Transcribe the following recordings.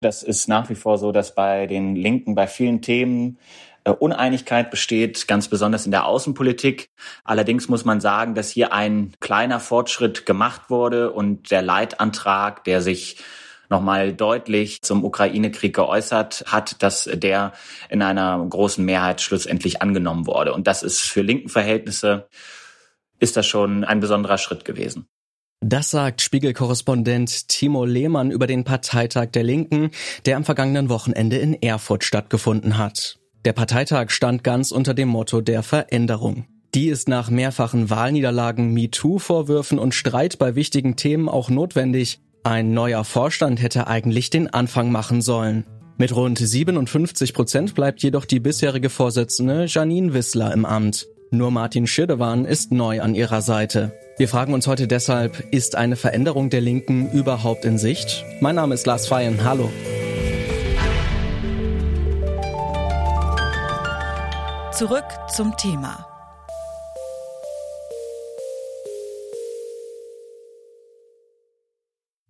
Das ist nach wie vor so, dass bei den Linken bei vielen Themen äh, Uneinigkeit besteht, ganz besonders in der Außenpolitik. Allerdings muss man sagen, dass hier ein kleiner Fortschritt gemacht wurde und der Leitantrag, der sich nochmal deutlich zum Ukraine-Krieg geäußert hat, dass der in einer großen Mehrheit schlussendlich angenommen wurde. Und das ist für linken Verhältnisse, ist das schon ein besonderer Schritt gewesen. Das sagt Spiegelkorrespondent Timo Lehmann über den Parteitag der Linken, der am vergangenen Wochenende in Erfurt stattgefunden hat. Der Parteitag stand ganz unter dem Motto der Veränderung. Die ist nach mehrfachen Wahlniederlagen, MeToo-Vorwürfen und Streit bei wichtigen Themen auch notwendig. Ein neuer Vorstand hätte eigentlich den Anfang machen sollen. Mit rund 57 Prozent bleibt jedoch die bisherige Vorsitzende Janine Wissler im Amt. Nur Martin Schirdewan ist neu an ihrer Seite. Wir fragen uns heute deshalb, ist eine Veränderung der Linken überhaupt in Sicht? Mein Name ist Lars Feyen. Hallo. Zurück zum Thema.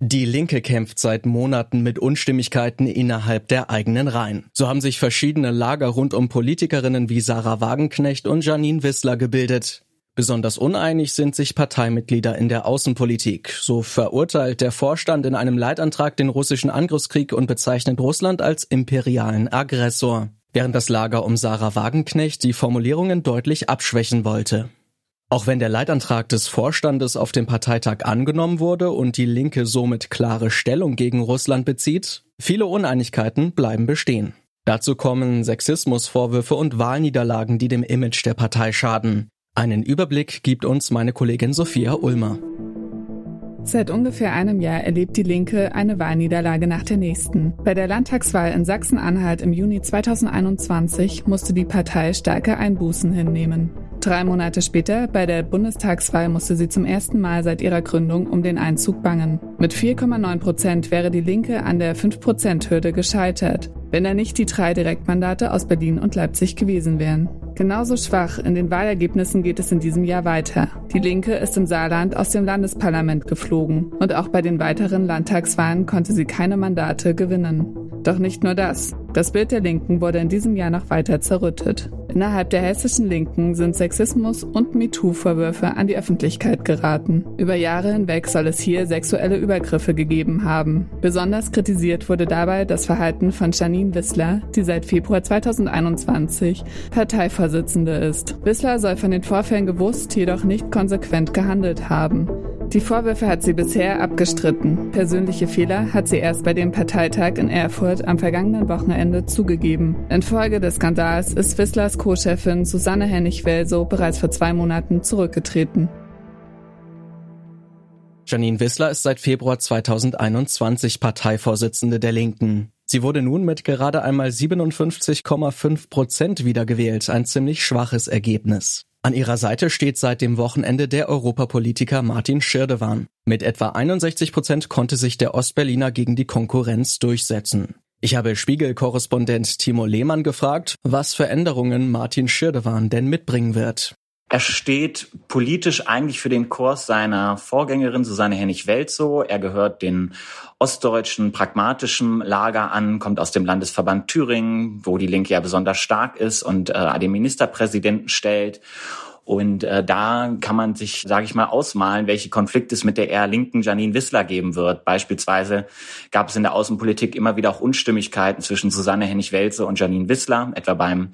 Die Linke kämpft seit Monaten mit Unstimmigkeiten innerhalb der eigenen Reihen. So haben sich verschiedene Lager rund um Politikerinnen wie Sarah Wagenknecht und Janine Wissler gebildet. Besonders uneinig sind sich Parteimitglieder in der Außenpolitik. So verurteilt der Vorstand in einem Leitantrag den russischen Angriffskrieg und bezeichnet Russland als imperialen Aggressor während das Lager um Sarah Wagenknecht die Formulierungen deutlich abschwächen wollte. Auch wenn der Leitantrag des Vorstandes auf dem Parteitag angenommen wurde und die Linke somit klare Stellung gegen Russland bezieht, viele Uneinigkeiten bleiben bestehen. Dazu kommen Sexismusvorwürfe und Wahlniederlagen, die dem Image der Partei schaden. Einen Überblick gibt uns meine Kollegin Sophia Ulmer. Seit ungefähr einem Jahr erlebt die Linke eine Wahlniederlage nach der nächsten. Bei der Landtagswahl in Sachsen-Anhalt im Juni 2021 musste die Partei starke Einbußen hinnehmen. Drei Monate später, bei der Bundestagswahl, musste sie zum ersten Mal seit ihrer Gründung um den Einzug bangen. Mit 4,9 Prozent wäre die Linke an der 5-Prozent-Hürde gescheitert, wenn da nicht die drei Direktmandate aus Berlin und Leipzig gewesen wären. Genauso schwach in den Wahlergebnissen geht es in diesem Jahr weiter. Die Linke ist im Saarland aus dem Landesparlament geflogen und auch bei den weiteren Landtagswahlen konnte sie keine Mandate gewinnen. Doch nicht nur das. Das Bild der Linken wurde in diesem Jahr noch weiter zerrüttet. Innerhalb der hessischen Linken sind Sexismus und MeToo-Vorwürfe an die Öffentlichkeit geraten. Über Jahre hinweg soll es hier sexuelle Übergriffe gegeben haben. Besonders kritisiert wurde dabei das Verhalten von Janine Wissler, die seit Februar 2021 Parteivorsitzende ist. Wissler soll von den Vorfällen gewusst, jedoch nicht konsequent gehandelt haben. Die Vorwürfe hat sie bisher abgestritten. Persönliche Fehler hat sie erst bei dem Parteitag in Erfurt am vergangenen Wochenende zugegeben. Infolge des Skandals ist Wisslers Co-Chefin Susanne Hennig-Welso bereits vor zwei Monaten zurückgetreten. Janine Wissler ist seit Februar 2021 Parteivorsitzende der Linken. Sie wurde nun mit gerade einmal 57,5 Prozent wiedergewählt, ein ziemlich schwaches Ergebnis. An ihrer Seite steht seit dem Wochenende der Europapolitiker Martin Schirdewan. Mit etwa 61 Prozent konnte sich der Ostberliner gegen die Konkurrenz durchsetzen. Ich habe Spiegel-Korrespondent Timo Lehmann gefragt, was für Änderungen Martin Schirdewan denn mitbringen wird. Er steht politisch eigentlich für den Kurs seiner Vorgängerin Susanne Hennig-Welzow. Er gehört den ostdeutschen pragmatischen Lager an, kommt aus dem Landesverband Thüringen, wo die Linke ja besonders stark ist und äh, den Ministerpräsidenten stellt. Und äh, da kann man sich, sage ich mal, ausmalen, welche Konflikte es mit der eher linken Janine Wissler geben wird. Beispielsweise gab es in der Außenpolitik immer wieder auch Unstimmigkeiten zwischen Susanne Hennig-Welze und Janine Wissler, etwa beim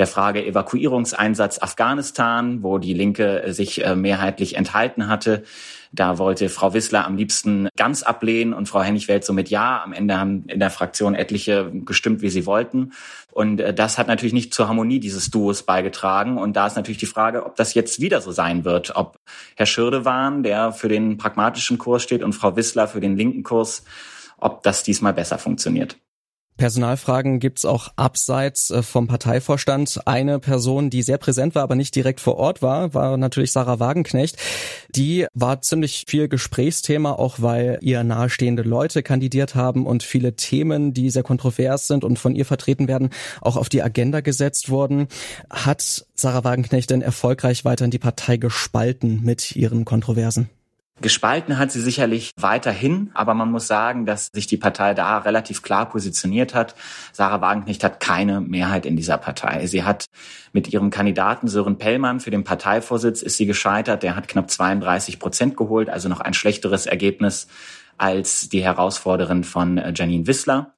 der Frage Evakuierungseinsatz Afghanistan, wo die Linke sich äh, mehrheitlich enthalten hatte. Da wollte Frau Wissler am liebsten ganz ablehnen und Frau Hennig-Welt so mit Ja. Am Ende haben in der Fraktion etliche gestimmt, wie sie wollten. Und äh, das hat natürlich nicht zur Harmonie dieses Duos beigetragen. Und da ist natürlich die Frage, ob das jetzt wieder so sein wird. Ob Herr Schirdewan, der für den pragmatischen Kurs steht, und Frau Wissler für den linken Kurs, ob das diesmal besser funktioniert. Personalfragen gibt's auch abseits äh, vom Parteivorstand. Eine Person, die sehr präsent war, aber nicht direkt vor Ort war, war natürlich Sarah Wagenknecht. Die war ziemlich viel Gesprächsthema, auch weil ihr nahestehende Leute kandidiert haben und viele Themen, die sehr kontrovers sind und von ihr vertreten werden, auch auf die Agenda gesetzt wurden. Hat Sarah Wagenknecht denn erfolgreich weiter in die Partei gespalten mit ihren Kontroversen? Gespalten hat sie sicherlich weiterhin, aber man muss sagen, dass sich die Partei da relativ klar positioniert hat. Sarah Wagenknecht hat keine Mehrheit in dieser Partei. Sie hat mit ihrem Kandidaten Sören Pellmann für den Parteivorsitz ist sie gescheitert. Der hat knapp 32 Prozent geholt, also noch ein schlechteres Ergebnis als die Herausforderin von äh, Janine Wissler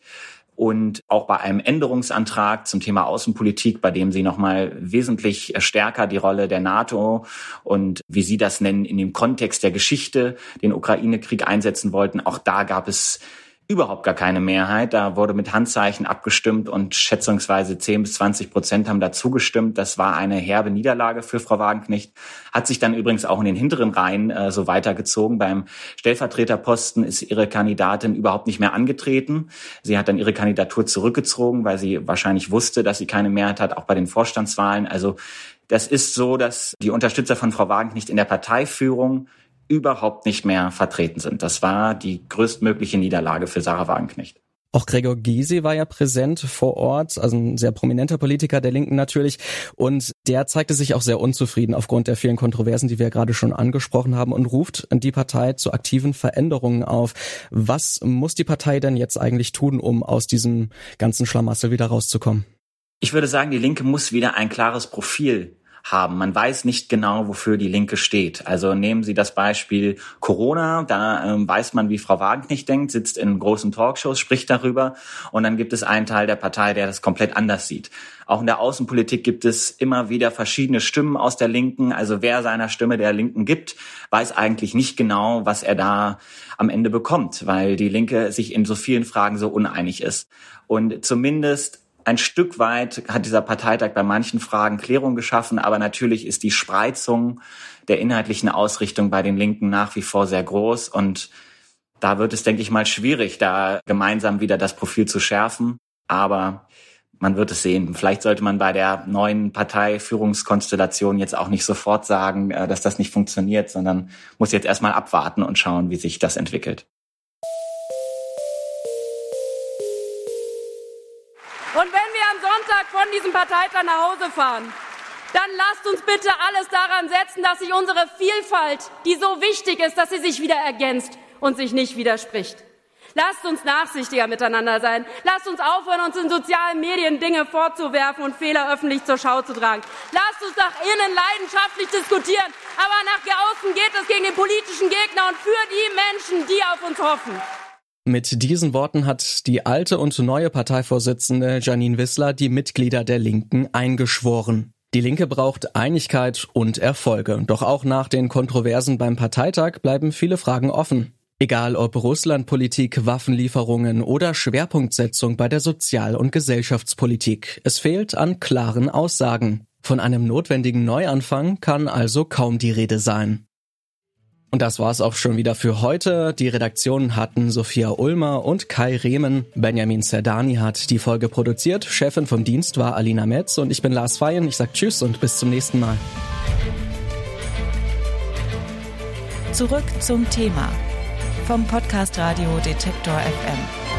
und auch bei einem Änderungsantrag zum Thema Außenpolitik, bei dem sie nochmal wesentlich stärker die Rolle der NATO und wie Sie das nennen, in dem Kontext der Geschichte den Ukraine-Krieg einsetzen wollten. Auch da gab es überhaupt gar keine Mehrheit. Da wurde mit Handzeichen abgestimmt und schätzungsweise 10 bis 20 Prozent haben dazu gestimmt. Das war eine herbe Niederlage für Frau Wagenknecht. Hat sich dann übrigens auch in den hinteren Reihen äh, so weitergezogen. Beim Stellvertreterposten ist ihre Kandidatin überhaupt nicht mehr angetreten. Sie hat dann ihre Kandidatur zurückgezogen, weil sie wahrscheinlich wusste, dass sie keine Mehrheit hat, auch bei den Vorstandswahlen. Also das ist so, dass die Unterstützer von Frau Wagenknecht in der Parteiführung überhaupt nicht mehr vertreten sind. Das war die größtmögliche Niederlage für Sarah Wagenknecht. Auch Gregor Gysi war ja präsent vor Ort, also ein sehr prominenter Politiker der Linken natürlich. Und der zeigte sich auch sehr unzufrieden aufgrund der vielen Kontroversen, die wir ja gerade schon angesprochen haben und ruft die Partei zu aktiven Veränderungen auf. Was muss die Partei denn jetzt eigentlich tun, um aus diesem ganzen Schlamassel wieder rauszukommen? Ich würde sagen, die Linke muss wieder ein klares Profil haben. Man weiß nicht genau, wofür die Linke steht. Also nehmen Sie das Beispiel Corona, da ähm, weiß man, wie Frau Wagenknecht denkt, sitzt in großen Talkshows, spricht darüber und dann gibt es einen Teil der Partei, der das komplett anders sieht. Auch in der Außenpolitik gibt es immer wieder verschiedene Stimmen aus der Linken. Also wer seiner Stimme der Linken gibt, weiß eigentlich nicht genau, was er da am Ende bekommt, weil die Linke sich in so vielen Fragen so uneinig ist. Und zumindest ein Stück weit hat dieser Parteitag bei manchen Fragen Klärung geschaffen, aber natürlich ist die Spreizung der inhaltlichen Ausrichtung bei den Linken nach wie vor sehr groß und da wird es, denke ich mal, schwierig, da gemeinsam wieder das Profil zu schärfen. Aber man wird es sehen. Vielleicht sollte man bei der neuen Parteiführungskonstellation jetzt auch nicht sofort sagen, äh, dass das nicht funktioniert, sondern muss jetzt erstmal abwarten und schauen, wie sich das entwickelt. Diesem Parteitag nach Hause fahren, dann lasst uns bitte alles daran setzen, dass sich unsere Vielfalt, die so wichtig ist, dass sie sich wieder ergänzt und sich nicht widerspricht. Lasst uns nachsichtiger miteinander sein. Lasst uns aufhören, uns in sozialen Medien Dinge vorzuwerfen und Fehler öffentlich zur Schau zu tragen. Lasst uns nach innen leidenschaftlich diskutieren, aber nach außen geht es gegen den politischen Gegner und für die Menschen, die auf uns hoffen. Mit diesen Worten hat die alte und neue Parteivorsitzende Janine Wissler die Mitglieder der Linken eingeschworen. Die Linke braucht Einigkeit und Erfolge. Doch auch nach den Kontroversen beim Parteitag bleiben viele Fragen offen. Egal ob Russlandpolitik, Waffenlieferungen oder Schwerpunktsetzung bei der Sozial- und Gesellschaftspolitik. Es fehlt an klaren Aussagen. Von einem notwendigen Neuanfang kann also kaum die Rede sein. Und das war's auch schon wieder für heute. Die Redaktion hatten Sophia Ulmer und Kai Rehmen. Benjamin Zerdani hat die Folge produziert. Chefin vom Dienst war Alina Metz und ich bin Lars Feyen. Ich sag Tschüss und bis zum nächsten Mal. Zurück zum Thema vom Podcast Radio Detektor FM.